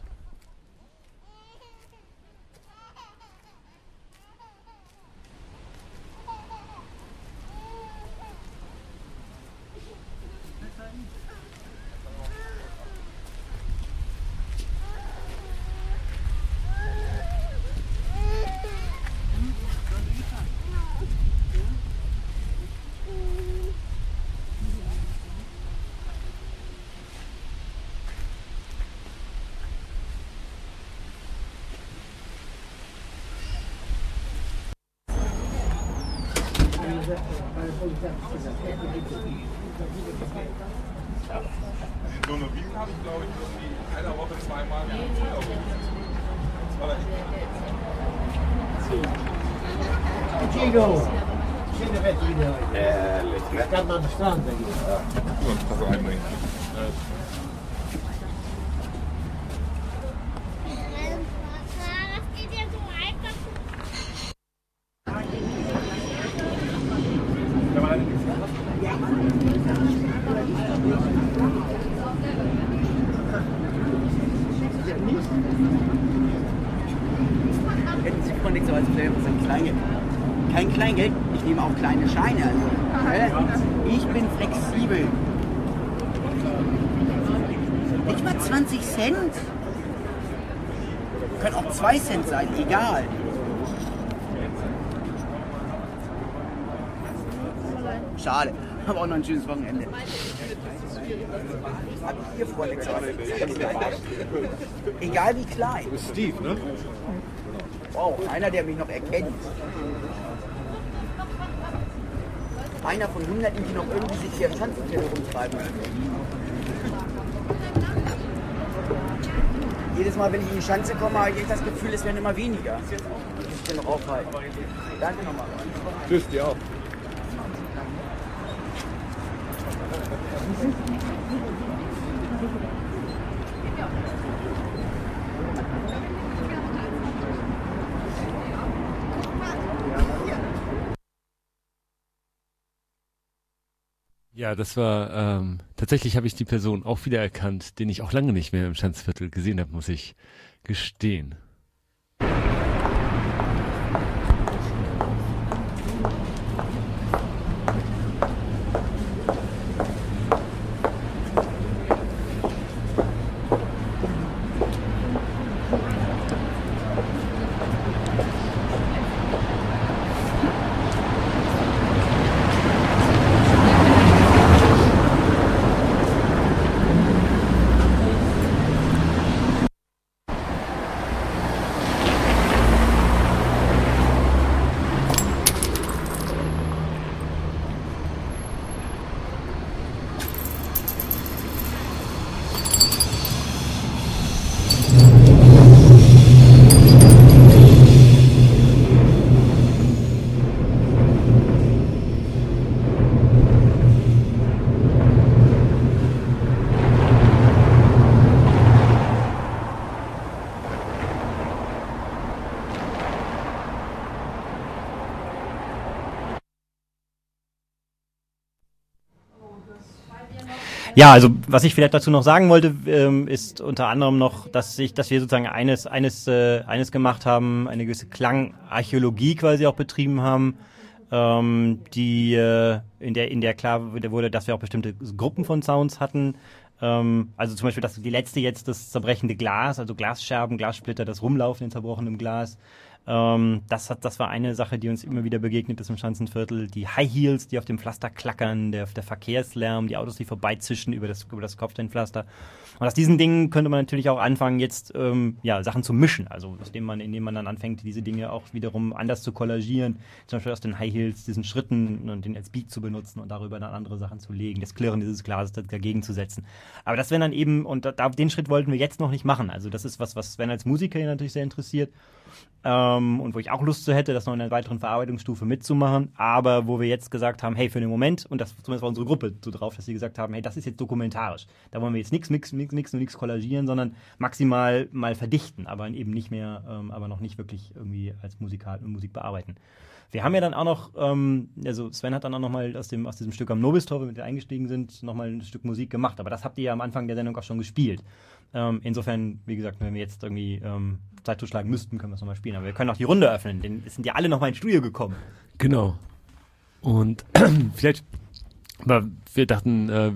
Ego. Äh, Schön, der Wett wieder. Ehrlich, ne? Kann man am Strand, denke ich. Ja, das ist ein Mensch. Aber auch noch ein schönes Wochenende. Habt ihr vor, Egal wie klein. Du bist Steve, ne? Wow, einer, der mich noch erkennt. Einer von Hunderten, die noch irgendwie sich hier im Schanzenviertel rumtreiben. Jedes Mal, wenn ich in die Schanze komme, habe ich das Gefühl, es werden immer weniger. Ich bin noch aufhalten. Danke nochmal. Tschüss, dir auch. Ja, das war ähm, tatsächlich habe ich die Person auch wieder erkannt, den ich auch lange nicht mehr im Schanzviertel gesehen habe, muss ich gestehen. Ja, also was ich vielleicht dazu noch sagen wollte, ähm, ist unter anderem noch, dass ich, dass wir sozusagen eines, eines, äh, eines gemacht haben, eine gewisse Klangarchäologie quasi auch betrieben haben, ähm, die äh, in der in der klar wurde, dass wir auch bestimmte Gruppen von Sounds hatten. Ähm, also zum Beispiel das, die letzte jetzt das zerbrechende Glas, also Glasscherben, Glassplitter, das Rumlaufen in zerbrochenem Glas. Ähm, das, hat, das war eine Sache, die uns immer wieder begegnet ist im Schanzenviertel. Die High Heels, die auf dem Pflaster klackern, der, der Verkehrslärm, die Autos, die vorbeizischen über das, über das Kopfsteinpflaster. Und aus diesen Dingen könnte man natürlich auch anfangen, jetzt ähm, ja, Sachen zu mischen. Also indem man, indem man dann anfängt, diese Dinge auch wiederum anders zu kollagieren. Zum Beispiel aus den High Heels diesen Schritten und den als Beat zu benutzen und darüber dann andere Sachen zu legen, das Klirren dieses Glases dagegen zu setzen. Aber das wäre dann eben, und da, den Schritt wollten wir jetzt noch nicht machen. Also das ist was, was Sven als Musiker natürlich sehr interessiert ähm, und wo ich auch Lust zu hätte, das noch in einer weiteren Verarbeitungsstufe mitzumachen, aber wo wir jetzt gesagt haben, hey, für den Moment, und das zumindest war unsere Gruppe so drauf, dass sie gesagt haben, hey, das ist jetzt dokumentarisch. Da wollen wir jetzt nichts, nichts, nichts, nichts und nichts kollagieren, sondern maximal mal verdichten, aber eben nicht mehr, ähm, aber noch nicht wirklich irgendwie als Musikal Musik bearbeiten. Wir haben ja dann auch noch, ähm, also Sven hat dann auch noch mal aus, dem, aus diesem Stück am Nobistor, mit dem wir eingestiegen sind, noch mal ein Stück Musik gemacht. Aber das habt ihr ja am Anfang der Sendung auch schon gespielt. Ähm, insofern, wie gesagt, wenn wir jetzt irgendwie ähm, Zeit totschlagen müssten, können wir es nochmal spielen. Aber wir können auch die Runde öffnen, denn es sind ja alle nochmal ins Studio gekommen. Genau. Und vielleicht, aber wir dachten, äh,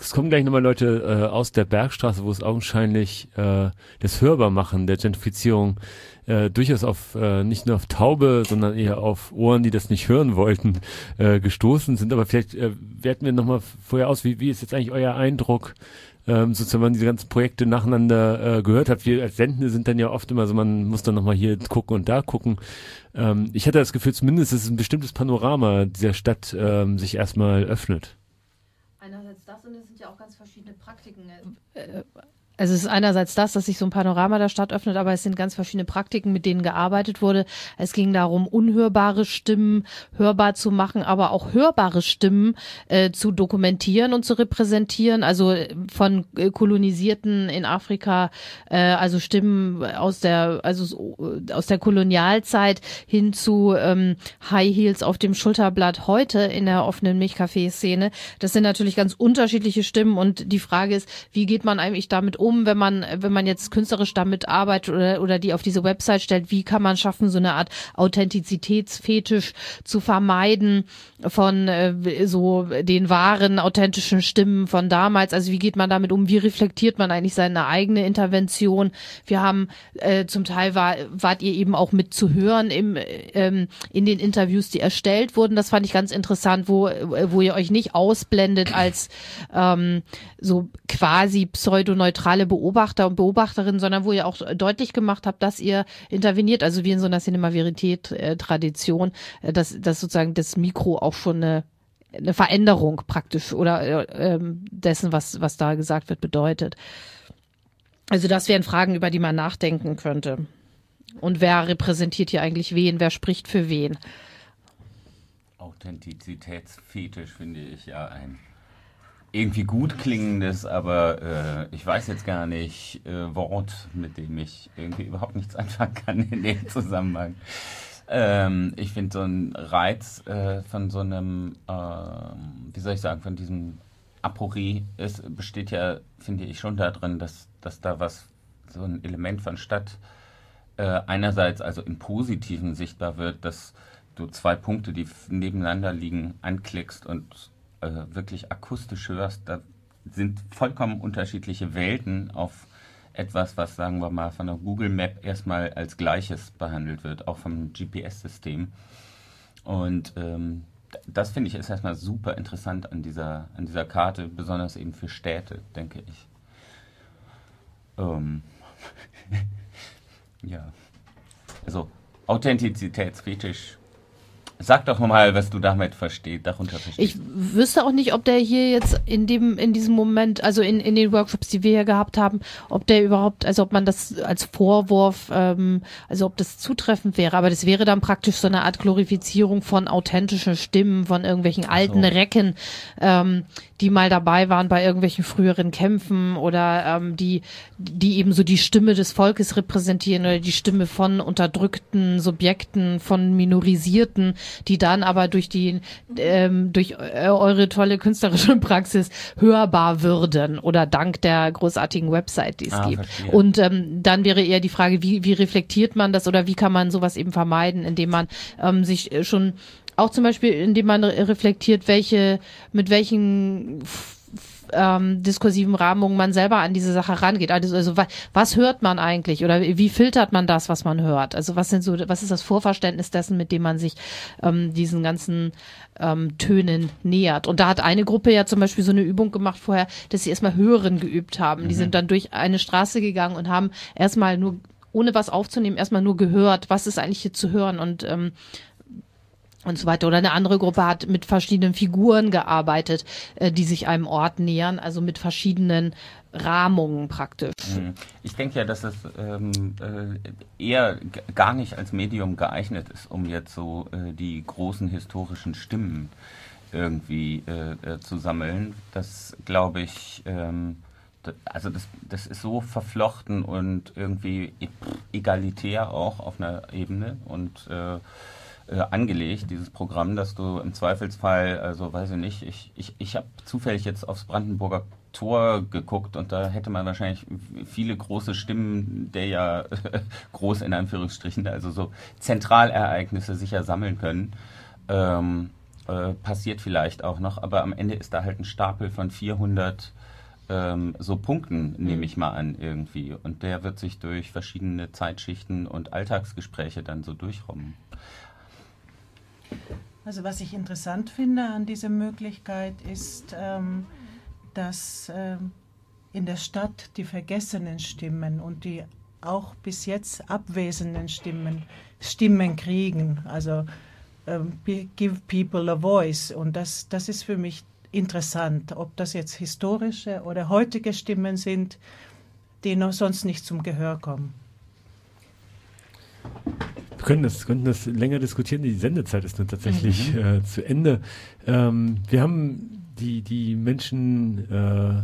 es kommen gleich nochmal Leute äh, aus der Bergstraße, wo es augenscheinlich äh, das Hörbarmachen der Gentrifizierung äh, durchaus auf äh, nicht nur auf Taube, sondern eher auf Ohren, die das nicht hören wollten, äh, gestoßen sind. Aber vielleicht äh, werten wir nochmal vorher aus, wie, wie ist jetzt eigentlich euer Eindruck ähm, sozusagen man diese ganzen Projekte nacheinander äh, gehört hat. Wir als Sendende sind dann ja oft immer so, man muss dann nochmal hier gucken und da gucken. Ähm, ich hatte das Gefühl, zumindest dass ein bestimmtes Panorama dieser Stadt ähm, sich erstmal öffnet. Einerseits das und es sind ja auch ganz verschiedene Praktiken. Äh, also es ist einerseits das, dass sich so ein Panorama der Stadt öffnet, aber es sind ganz verschiedene Praktiken, mit denen gearbeitet wurde. Es ging darum, unhörbare Stimmen hörbar zu machen, aber auch hörbare Stimmen äh, zu dokumentieren und zu repräsentieren. Also äh, von äh, Kolonisierten in Afrika, äh, also Stimmen aus der, also äh, aus der Kolonialzeit hin zu ähm, High Heels auf dem Schulterblatt heute in der offenen Milchkaffeeszene. Das sind natürlich ganz unterschiedliche Stimmen und die Frage ist, wie geht man eigentlich damit um, wenn man, wenn man jetzt künstlerisch damit arbeitet oder, oder die auf diese Website stellt, wie kann man schaffen, so eine Art Authentizitätsfetisch zu vermeiden von äh, so den wahren, authentischen Stimmen von damals? Also wie geht man damit um? Wie reflektiert man eigentlich seine eigene Intervention? Wir haben äh, zum Teil war, wart ihr eben auch mit zu hören im, ähm, in den Interviews, die erstellt wurden. Das fand ich ganz interessant, wo, wo ihr euch nicht ausblendet als ähm, so quasi pseudoneutrale Beobachter und Beobachterinnen, sondern wo ihr auch deutlich gemacht habt, dass ihr interveniert, also wie in so einer Cinema Verité-Tradition, äh, dass, dass sozusagen das Mikro auch schon eine eine Veränderung praktisch oder äh, ähm, dessen, was, was da gesagt wird, bedeutet. Also das wären Fragen, über die man nachdenken könnte. Und wer repräsentiert hier eigentlich wen? Wer spricht für wen? Authentizitätsfetisch finde ich ja ein irgendwie gut klingendes, aber äh, ich weiß jetzt gar nicht, äh, Wort, mit dem ich irgendwie überhaupt nichts anfangen kann in dem Zusammenhang. Ähm, ich finde so ein Reiz äh, von so einem, äh, wie soll ich sagen, von diesem Aporie, es besteht ja, finde ich, schon darin, dass, dass da was, so ein Element von Stadt äh, einerseits also im Positiven sichtbar wird, dass du zwei Punkte, die nebeneinander liegen, anklickst und äh, wirklich akustisch hörst, da sind vollkommen unterschiedliche Welten auf etwas, was, sagen wir mal, von der Google Map erstmal als Gleiches behandelt wird, auch vom GPS-System. Und ähm, das finde ich ist erstmal super interessant an dieser, an dieser Karte, besonders eben für Städte, denke ich. Ähm, ja. Also Authentizitätsfetisch Sag doch mal, was du damit verstehst, darunter verstehst. Ich wüsste auch nicht, ob der hier jetzt in dem, in diesem Moment, also in, in den Workshops, die wir hier gehabt haben, ob der überhaupt, also ob man das als Vorwurf, ähm, also ob das zutreffend wäre. Aber das wäre dann praktisch so eine Art Glorifizierung von authentischen Stimmen, von irgendwelchen alten so. Recken, ähm, die mal dabei waren bei irgendwelchen früheren Kämpfen oder ähm, die, die eben so die Stimme des Volkes repräsentieren oder die Stimme von unterdrückten Subjekten, von Minorisierten, die dann aber durch die ähm, durch eure tolle künstlerische Praxis hörbar würden oder dank der großartigen Website, die es ah, gibt. Verstehe. Und ähm, dann wäre eher die Frage, wie, wie reflektiert man das oder wie kann man sowas eben vermeiden, indem man ähm, sich schon auch zum Beispiel, indem man reflektiert, welche, mit welchen ähm, diskursiven Rahmungen man selber an diese Sache rangeht. Also, also was, was hört man eigentlich oder wie filtert man das, was man hört? Also was sind so, was ist das Vorverständnis dessen, mit dem man sich ähm, diesen ganzen ähm, Tönen nähert? Und da hat eine Gruppe ja zum Beispiel so eine Übung gemacht vorher, dass sie erstmal Hören geübt haben. Mhm. Die sind dann durch eine Straße gegangen und haben erstmal nur ohne was aufzunehmen, erstmal nur gehört, was ist eigentlich hier zu hören und ähm, und so weiter. Oder eine andere Gruppe hat mit verschiedenen Figuren gearbeitet, äh, die sich einem Ort nähern, also mit verschiedenen Rahmungen praktisch. Mhm. Ich denke ja, dass es ähm, äh, eher gar nicht als Medium geeignet ist, um jetzt so äh, die großen historischen Stimmen irgendwie äh, äh zu sammeln. Das glaube ich, ähm, also das, das ist so verflochten und irgendwie e-, egalitär auch auf einer Ebene und äh, angelegt, dieses Programm, dass du im Zweifelsfall, also weiß ich nicht, ich, ich, ich habe zufällig jetzt aufs Brandenburger Tor geguckt und da hätte man wahrscheinlich viele große Stimmen der ja groß in Anführungsstrichen, also so Zentralereignisse sicher sammeln können. Ähm, äh, passiert vielleicht auch noch, aber am Ende ist da halt ein Stapel von 400 ähm, so Punkten, nehme mhm. ich mal an, irgendwie. Und der wird sich durch verschiedene Zeitschichten und Alltagsgespräche dann so durchrommen. Also was ich interessant finde an dieser Möglichkeit ist, ähm, dass ähm, in der Stadt die vergessenen Stimmen und die auch bis jetzt abwesenden Stimmen Stimmen kriegen. Also ähm, give people a voice. Und das, das ist für mich interessant, ob das jetzt historische oder heutige Stimmen sind, die noch sonst nicht zum Gehör kommen. Wir können das, könnten das länger diskutieren. Die Sendezeit ist nun tatsächlich Mhm. äh, zu Ende. Ähm, wir haben die, die Menschen äh,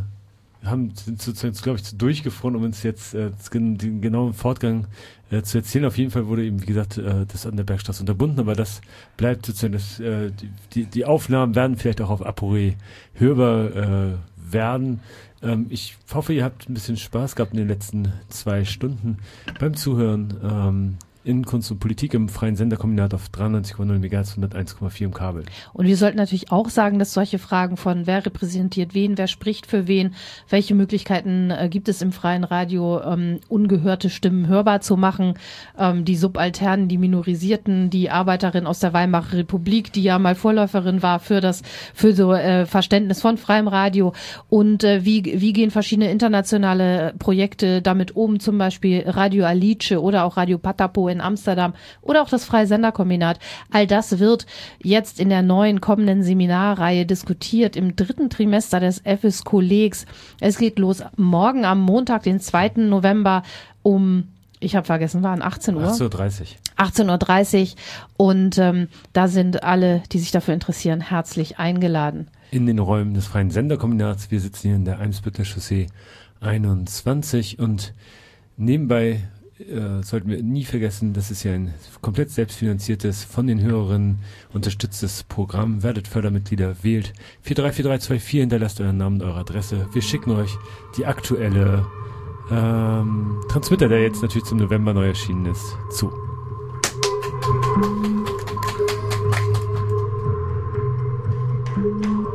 haben sind sozusagen, glaube ich, zu durchgefroren, um uns jetzt äh, den, genauen Fortgang äh, zu erzählen. Auf jeden Fall wurde eben, wie gesagt, äh, das an der Bergstraße unterbunden, aber das bleibt sozusagen, das, äh, die, die, die Aufnahmen werden vielleicht auch auf Apore hörbar äh, werden. Ähm, ich hoffe, ihr habt ein bisschen Spaß gehabt in den letzten zwei Stunden beim Zuhören. Ähm, in Kunst und Politik im freien Senderkombinat auf 93,0 MHz, 101,4 im Kabel. Und wir sollten natürlich auch sagen, dass solche Fragen von wer repräsentiert wen, wer spricht für wen, welche Möglichkeiten äh, gibt es im freien Radio, ähm, ungehörte Stimmen hörbar zu machen, ähm, die Subalternen, die Minorisierten, die Arbeiterin aus der Weimarer Republik, die ja mal Vorläuferin war für das, für so äh, Verständnis von freiem Radio und äh, wie, wie gehen verschiedene internationale Projekte damit um, zum Beispiel Radio Alice oder auch Radio Patapo in Amsterdam oder auch das Freie Senderkombinat. All das wird jetzt in der neuen kommenden Seminarreihe diskutiert im dritten Trimester des FS Kollegs. Es geht los morgen am Montag, den 2. November um ich habe vergessen, waren 18 Uhr. 18.30 Uhr. 18.30 Uhr und ähm, da sind alle, die sich dafür interessieren, herzlich eingeladen. In den Räumen des Freien Senderkombinats. Wir sitzen hier in der Eimsbütteler Chaussee 21 und nebenbei äh, sollten wir nie vergessen, das ist ja ein komplett selbstfinanziertes, von den Hörerinnen unterstütztes Programm. Werdet Fördermitglieder, wählt 434324, hinterlasst euren Namen und eure Adresse. Wir schicken euch die aktuelle ähm, Transmitter, der jetzt natürlich zum November neu erschienen ist, zu. You.